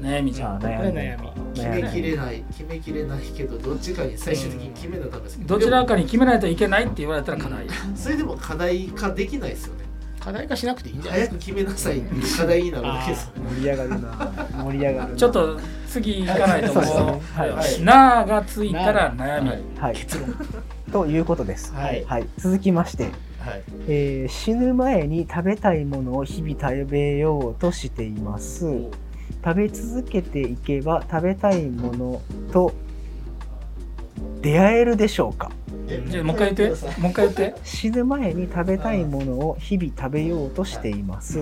悩みじゃん。あこれ悩み。決めきれない決めきれないけどどっちかに最終的に決めなダメですど。ちらかに決めないといけないって言われたら課題それでも課題化できないですよね課題化しなくていいんじゃない？ですか早く決めなさいっていう課題になるわけです。盛り上がるな。盛り上がるな。ちょっと次行かないとそう。はい。うはい。なーがついたら悩みはい。はい。結論。ということです。はい。続きまして。はい。えー死ぬ前に食べたいものを日々食べようとしています。食べ続けていけば食べたいものと出会えるでしょうか？じゃあもう一回言って。もう一回言って。死ぬ前に食べたいものを日々食べようとしています、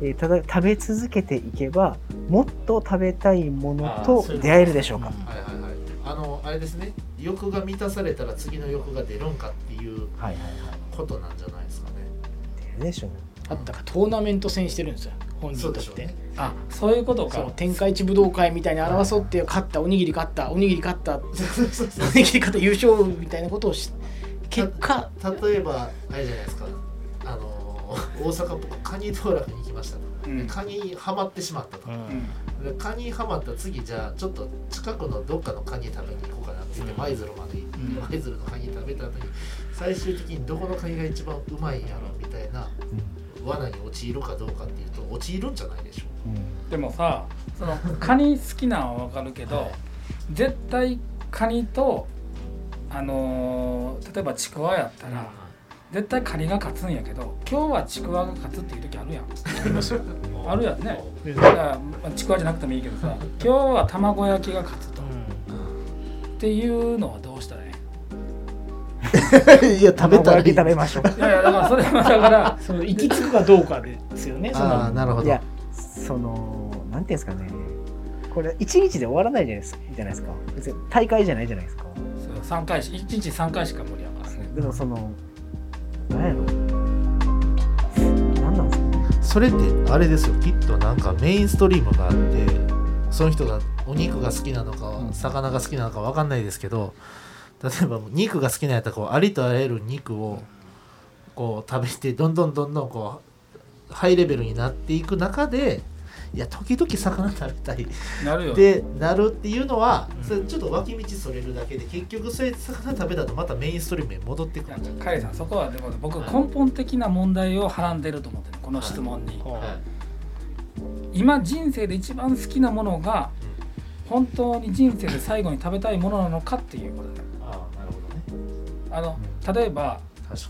えーただ食べ続けていけばもっと食べたいものと出会えるでしょうか？はいはいはい。あのあれですね。欲が満たされたら次の欲が出るんかっていうはいはいはい。ことなんじゃないですかね。出るでしょうあったかトーナメント戦してるんですよ本人としてそうでしょうね。あそういうことそう。か天下一武道会みたいに争って勝ったおにぎり勝ったおにぎり勝ったおにぎり勝った優勝みたいなことをし結果例えばあれじゃないですか。あのー大阪僕カニ道楽に行きました。と、うん。でカニハマってしまったと、うん。でカニハマったら次じゃあちょっと近くのどっかのカニ食べに行こうかなって言ってうん。舞鶴まで行って舞鶴のカニ食べた後に最終的にどこのカニが一番うまいんやろみたいな罠に陥るかどうかっていうと陥るんじゃないでしょう。ん。でもさそのカニ好きなんは分かるけど、絶対カニとあのー例えばちくわやったら、絶対カニが勝つんやけど今日はちくわが勝つっていう時あるやん。うあるやんね。だから、まあ、ちくわじゃなくてもいいけどさ今日は卵焼きが勝つと。っていうのはい いや食べたら食べましょう。いやいやだからそれはだからその行き着くかどうかですよねそああの。なるほど。いやそのなんていうんですかね。これ一日で終わらないじゃないですじゃないですか。別に大会じゃないじゃないですか。そう3回し1日3回しか無理やからね。でもそのなんやろ。なんなんですかね。それってあれですよきっとなんかメインストリームがあってその人がお肉が好きなのか、うん魚が好きなのか分かんないですけど例えば肉が好きなんやったらこうありとあらゆる肉をこう食べてどんどんどんどんこうハイレベルになっていく中でいや時々魚食べたい。なるよ。ってなるっていうのはそれちょっと脇道それるだけで結局それ魚食べたとまたメインストリームに戻ってくる。カイさんそこはでも僕根本的な問題をはらんでると思ってるこの質問に、ははい。今人生で一番好きなものが本当に人生で最後に食べたいものなのかっていうことだあの例えば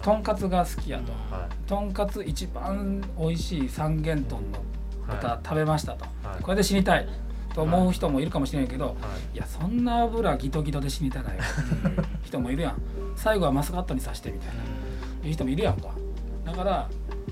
とんかつが好きやと。はとんかつ一番美味しい三元豚のい豚は食べましたと。これで死にたいと思う人もいるかもしれないけどはい。い。やそんな油ギトギトで死にたないよ 人もいるやん。最後はマスカットに刺してみたいな。いう人もいるやんか。だから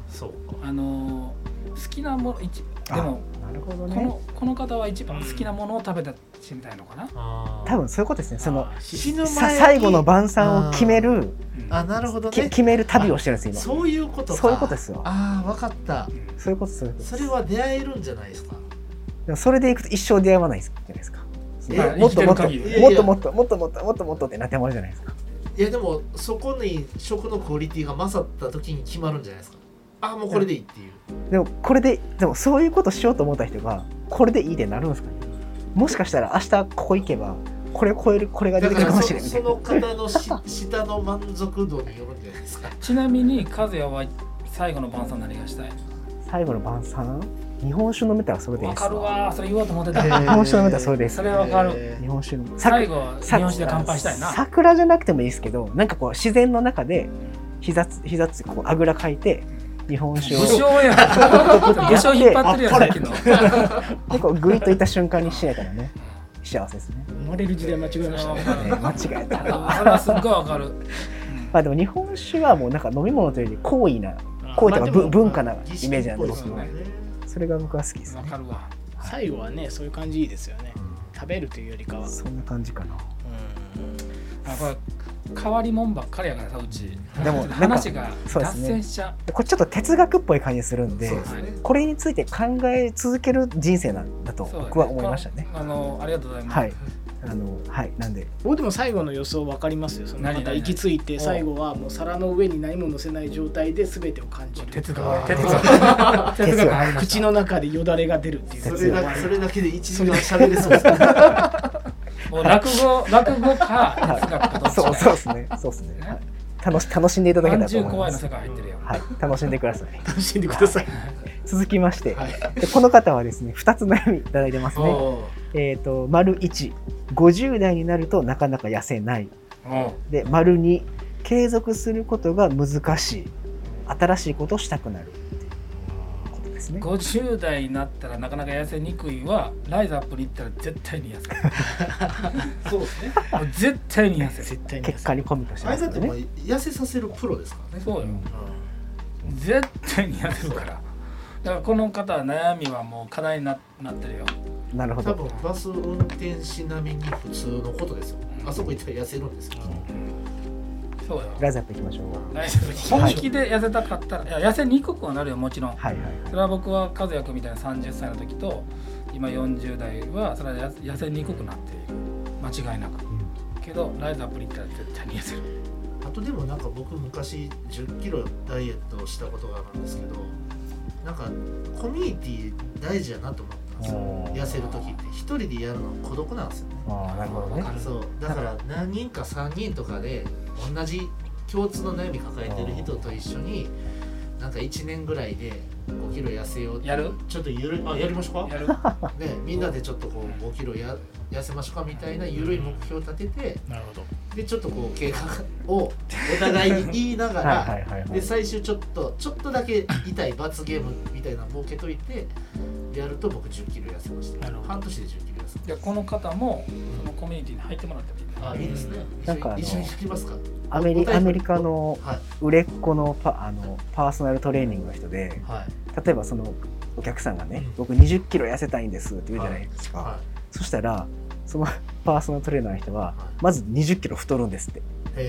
そうか。あのー好きなもの一でもなるほどね。このこの方は一番好きなものを食べて死にたいのかな、多分そういうことですね。その死ぬ前に。さ最後の晩餐を決めるうんあなるほどね。き決める旅をしてるんです今。そそういうことか。そういうことですよ。ああ分かった。うん。ういうことそういうことそれは出会えるんじゃないですか？でもそれでいくと一生出会わないじゃないですか。もっともっともっともっともっともっともっともっとってなってもらうじゃないですか。いやでもそこに食のクオリティが勝った時に決まるんじゃないですかああもうこれでいいっていう。でもこれででもそういうことしようと思った人がこれでいいってなるんですかね。もしかしたら明日ここ行けばこれを超えるこれが出てくるかもしれんみたいな。そその方のし下の満足度によるんじゃないですか。ちなみに和也は最後の晩餐何がしたい？最後の晩餐？日本酒飲めたらそれでいいわ。ですかるわそれ言おうと思ってた、えー日本酒飲めたらそれです。それわかる。え日本酒飲む最後日さ本酒で乾杯したいな。桜じゃなくてもいいですけどなんかこう自然の中で膝つ膝つこうあぐらかいて日本酒を。武将やん。武将引っ張ってるやんさっきの。でこうグイッといった瞬間に死ねたらね。幸せですね。生まれる時代間違えました。ねね間違えたそれはすっごいわかる、まあでも日本酒はもうなんか飲み物というより高位なこういったぶ文化なイメージなんですよね。それが僕は好きですね。わかるわ。最後はねそういう感じいいですよね。食べるというよりかは。そんな感じかな。あこれ変わりもんばっかりやからさうち。でも 話が脱そうですね。線しちゃう。でこれちょっと哲学っぽい感じするんでね。これについて考え続ける人生なんだと僕は思いましたね。このあのありがとうございます、はい。あのはい。なんで。僕でも最後の予想分かりますよ。その何また行き着いて最後はもう皿の上に何も乗せない状態で全てを感じる哲学。哲学。哲学。口の中でよだれが出るっていう。それだそれだけで一時間喋れそうですねもう落語落語か哲学かどっちか。そうそうですね。そうですね、はい楽し楽しんでいただけたらと思います。怖いの世界入ってるやん、はい。楽しんでください。楽しんでください。続きまして、はこの方はですね2つ悩みいただいてますね。えっ、と丸150代になるとなかなか痩せない。で丸2継続することが難しい。新しいことをしたくなるですね。50代になったらなかなか痩せにくいはライズアップに行ったら絶対に痩せる。そうですね。絶対に痩せる。絶対に結果にコミットしてあます。よれだってもうね痩せさせるプロです。からねそうよ。うん絶対に痩せるから。だからこの方は悩みはもう課題にななってるよ。多なるほど。分バス運転士並みに普通のことですよ。あそこ行ったら痩せるんですよそうよ。ライズアップいきましょう。ライズアップ本気で痩せたかったらいや痩せにくくはなるよもちろん。はいはい。それは僕は和也君みたいな30歳の時と今40代はそれはや痩せにくくなっている。間違いなく。けどライズアップに行ったら絶対に痩せる。とでもなんか僕昔1 0キロダイエットをしたことがあるんですけどなんかコミュニティ大事やなと思ったんですよおー痩せる時って一人でやるの孤独なんですよね。ああなるほどね。そう。だから何人か3人とかで同じ共通の悩み抱えてる人と一緒になんか1年ぐらいで5キロ痩せよう。ってやる？ちょっとゆるあやりましょうか？やる？ね、みんなでちょっとこう5キロや痩せましょうかみたいな緩い目標を立ててなるほど。でちょっとこう計画を お互いに言いながはいはらいはいはい。で最終ちょっとちょっとだけ痛い罰ゲームみたいなの設けといてやると僕1 0キロ痩せました。半年で1 0キロ痩せましじゃあこの方もそのコミュニティに入ってもらってもいいねたあいいですね。なんか一緒にやりますか？アメリアメリカのはい。売れっ子のパあのパーソナルトレーニングの人ではい。例えばそのお客さんがね、うん。僕2 0キロ痩せたいんですって言うじゃないですか、はそしたらそのパーソナルトレーナーの人ははい。まず2 0キロ太るんですって。で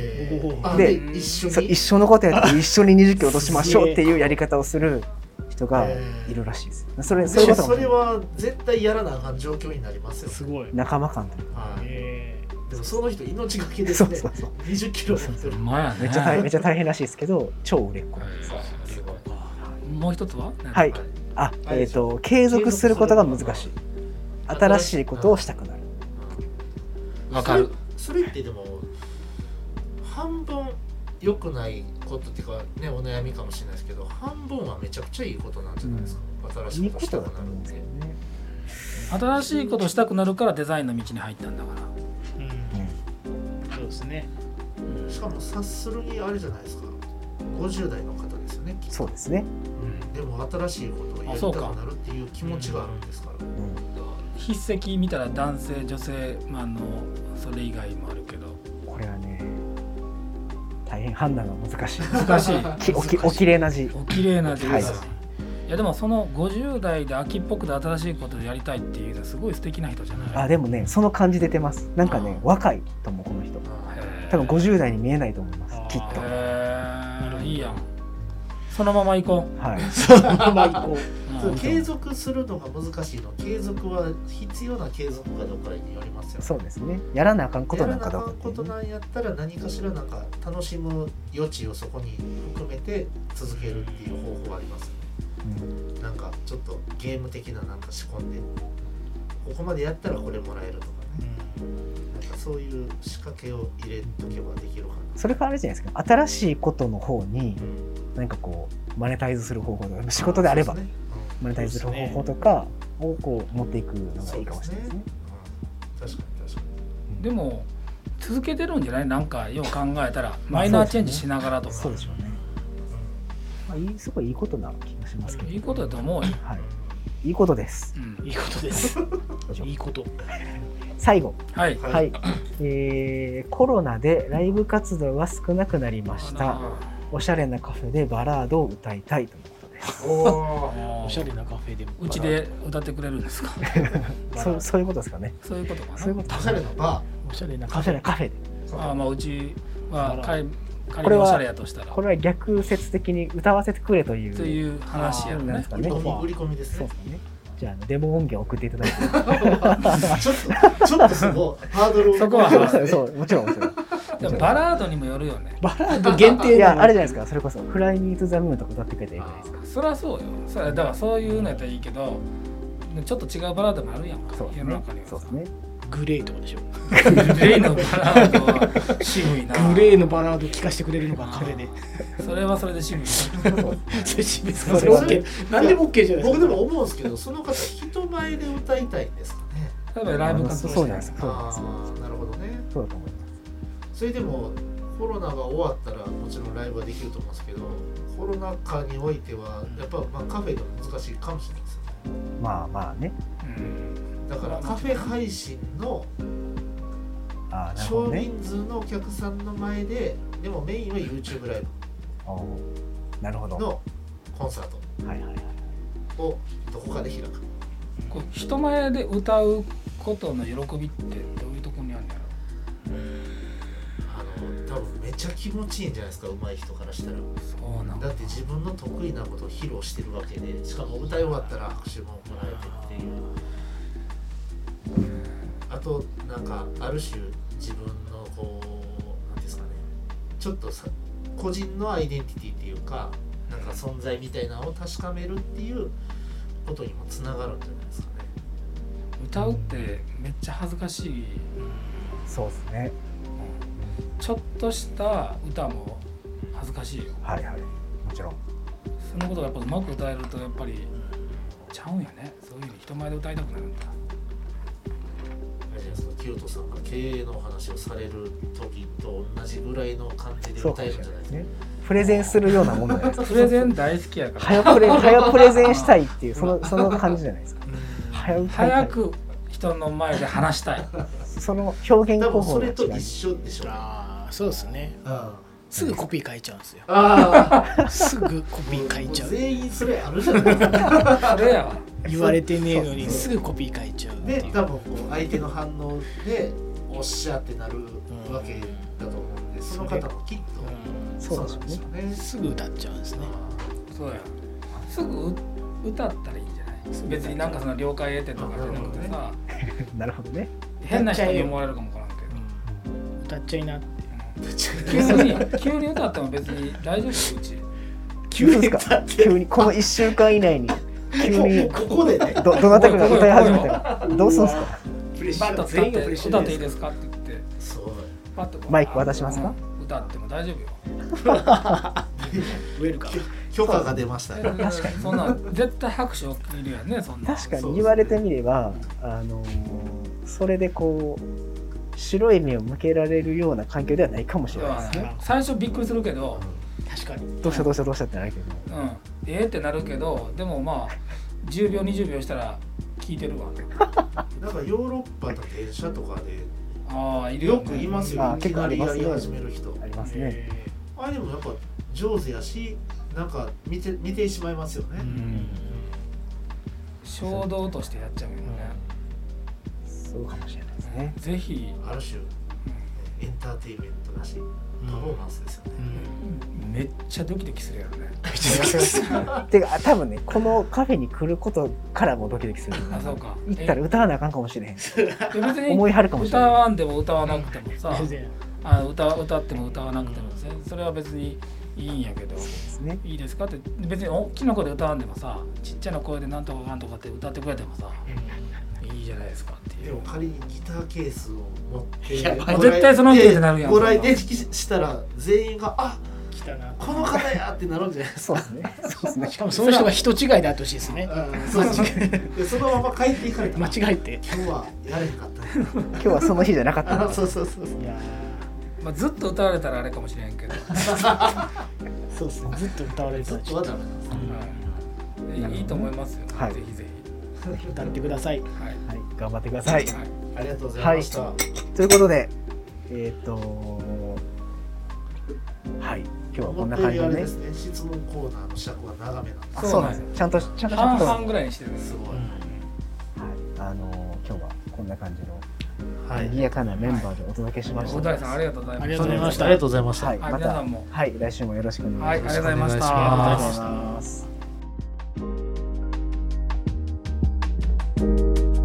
で一緒一緒のことやって一緒に2 0キロ落としましょうっていうやり方をする人がいるらしいです。それそういうでことも。それは絶対やらなあかん状況になりますよ。すごい。仲間感というか。はい。えでもその人命がけですねそうそうそう。20キロ持ってる。ほんまやねめっちゃ大めっちゃ大変らしいですけど超売れっ子。なんですもう一つは？はい。あえっ、と継続することが難しい。新しいことをしたくなる。わかる。それそれってでも半分良くないことっていうかねお悩みかもしれないですけど半分はめちゃくちゃいいことなんじゃないですか、新しいこことしたくなるんで新しいことしたくなるからデザインの道に入ったんだから。うん。そうですね。しかも察するにあれじゃないですか。50代の方ですよねそうですね、でも新しいことをやりたくなるっていう気持ちがあるんですから。うん、筆跡見たら男性女性まああのそれ以外もあるけど。これはね大変判断が難しい。難しい。きおきお綺麗な字。お綺麗な字はいです、い、やでもその50代で秋っぽくて新しいことをやりたいっていうのはすごい素敵な人じゃない？あでもねその感じ出てます。なんかねあ若いと思うこの人。多分50代に見えないと思いますきっと。へー。いいやん。そのまま行こはい。そのまま行こう継続するのが難しいの。継続は必要な継続かどうかによりますよね。そうですね。やらなあかんことなんかどうやらなあかんことなんやったら何かしらなんか楽しむ余地をそこに含めて続けるっていう方法ありますよね。うん。なんかちょっとゲーム的ななんか仕込んで。ここまでやったらこれもらえるとかね。なんかそういう仕掛けを入れとけばできるかな。それからあれじゃないですか。新しいことの方に何かこうマネタイズする方法とか仕事であればマネタイズする方法とかをこう持っていくのがいいかもしれないですね。うん確かに確かでも続けてるんじゃない？なんかよう考えたらマイナーチェンジしながらとか、そうでしょうね、まあ、いいすごいいいことな気がしますけど、いいことだと思うよ、はい。いいことです。うん。いいことです。いいこと。最後。はい。ははい、えーコロナでライブ活動が少なくなりました。おしゃれなカフェでバラードを歌いたいとですにおおしゃれなカフェでもうちで歌ってくれるんですか？そうそういうことですかね。そういうことかな？そういうこと。おしゃれなバおしゃれなカカフェ。フェカフェで。あまあうちは仮仮これはにおしゃれやとしたら。これは逆説的に歌わせてくれというという話やなんですかね。ー売り込み売り込みですね。そうですね。じゃあデモ音源送っていただいて。ちょっとちょっとそこハードルを。そこはそうそうもちろんもちろんでもバラードにもよるよね。バラード限定いやあれじゃないゃですか。それこそ「フライニートゥザムーンとか歌ってくれたらいいじゃないですか。そりゃそうよ。そだからそういうのやったらいいけどちょっと違うバラードもあるやんか。世の中には。さそうですね。グレーとかでしょ。グレーのバラードは渋いな。グレーのバラード聞かせてくれるのがカフェでそれはそれで渋い それ渋いですか？それはそれ OK 何でも OK じゃないですか。僕でも思うんですけどその方人前で歌いたいんですかね。例えばライブ活動そうそうなんですそうなんあですあなるほどね。そうだと思いますそれでもコロナが終わったらもちろんライブはできると思うんですけどコロナ禍においてはやっぱまあカフェでも難しいかもしれないですよねまあまあね。うん。だからカフェ配信のああなるほ少人数のお客さんの前ででもメインは YouTube ライおーなるほど。ブのコンサート。はいはいはい。をどこかで開く。こう人前で歌うことの喜びってどう多分めっちゃ気持ちいいんじゃないですか上手い人からしたら。うそうなんだ。だって自分の得意なことを披露してるわけでしかも歌い終わったら拍手ももらえてっていう。あとなんかある種自分のこうなんていうんですかね。ちょっとさ個人のアイデンティティっていうかなんか存在みたいなのを確かめるっていうことにもつながるんじゃないですかね。歌うってめっちゃ恥ずかしい、そうですねちょっとした歌も恥ずかしいよ。はいはい。もちろん。そのことがやっぱうまく歌えるとやっぱりちゃうんやね。そういうふうに人前で歌いたくなるんだ。あれじゃないですか清人さんが経営のお話をされる時と同じぐらいの感じで歌えるんじゃないですか？プレゼンするようなもんじゃないです。か プレゼン大好きやから。早プレ早プレゼンしたいっていうその その感じじゃないですか。早歌いたい。早く人の前で話したいその表現多方法がそれと一う緒でしょ。うね。ああそうですね。あすぐコピー書いちゃうんですよ。あすぐコピー書いちゃう。全員それあるじゃないですか。言われてねえのにすぐコピー書いちゃうで多分こう相手の反応でおっしゃってなるわけだと思うんで、その方もきっとそうですよねなんですよね。うんすぐ歌っちゃうんですね。そうや。すぐう歌ったらいいんじゃない？別になんかその了解得てとかじゃなくてさ。なるほどね変な人に思われるかもわからんけど。うん歌っちゃいなって。急に急に歌っても別に大丈夫ようち。急にですか急にこの1週間以内に。急にここでね、どどなたかが歌い始めたら。どうするんですか？プレッシャー。バッ歌っていいですかって言って。マイク渡しますか？うん。歌っても大丈夫よ。ウェルカム。許可が出ましたね。確かに。そんなん絶対拍手起きるやんねそんな。ん確かに。言われてみればあのーそれでこう白い目を向けられるような環境ではないかもしれないですね。最初びっくりするけど、確かに。どうしたどうしたどうしたってなるけど。うん、ええってなるけどでもまあ10秒20秒したら聞いてるわ。なんかヨーロッパの電車とかでああいるよくいますよ、あいきなりやり結構ありますね。始める人。ありますね。あれでもやっぱ上手やし、なんか見て見てしまいますよね。衝動としてやっちゃうよね、そうかもしれないですね。ぜひある種エンターテインメントだし、パフォーマンスですよね。めっちゃドキドキするやろね てか多分ねこのカフェに来ることからもドキドキするあそうか。行ったら歌わなあかんかもしれへん。え別に 思いはるかもしれない歌わんでも歌わなくてもさ、あ歌歌っても歌わなくてもせそれは別にいいんやけど。ですね。いいですかって。別に大きな声で歌わんでもさちっちゃな声でなんとかかんとかって歌ってくれてもさ。いいじゃないですかっていう。でも仮にギターケースを持って絶対その人ってなるやん。ご来店したら全員があ来たな。この方やってなるんじゃないですそうですね。そうですね。しかもその人が人違いであってほしいですね。か。うんそうでそのまま帰っていかれたら間違えて。今日はやれへんかった。ね今日はその日じゃなかった。あ そうそうそうそう。いやまあ、ずっと歌われたらあれかもしれんけど、ーそうですね。ずっと歌われてたずっとはダメなん。いいいと思いますよ、はい。ぜひぜ歌ってください。ひはい。はい。頑張ってください。はい。ありがとうございました、ということでえっ、とはい。今日はこんな感じでね。ですね。質問コーナーの尺は長めなんです。あそうなんです。よちゃんとちゃんとちゃん半と々ぐらいにしてるす。すごい、はい、あの今日はこんな感じのはい。賑やかなメンバーでお届けしました。小田井さんありがとうございまありすがとうございました。ありがとうございました、はい、はいまたはい。来週もよろしくお願いします。はい。ありがとうございました。ありがとうございお願いします。Música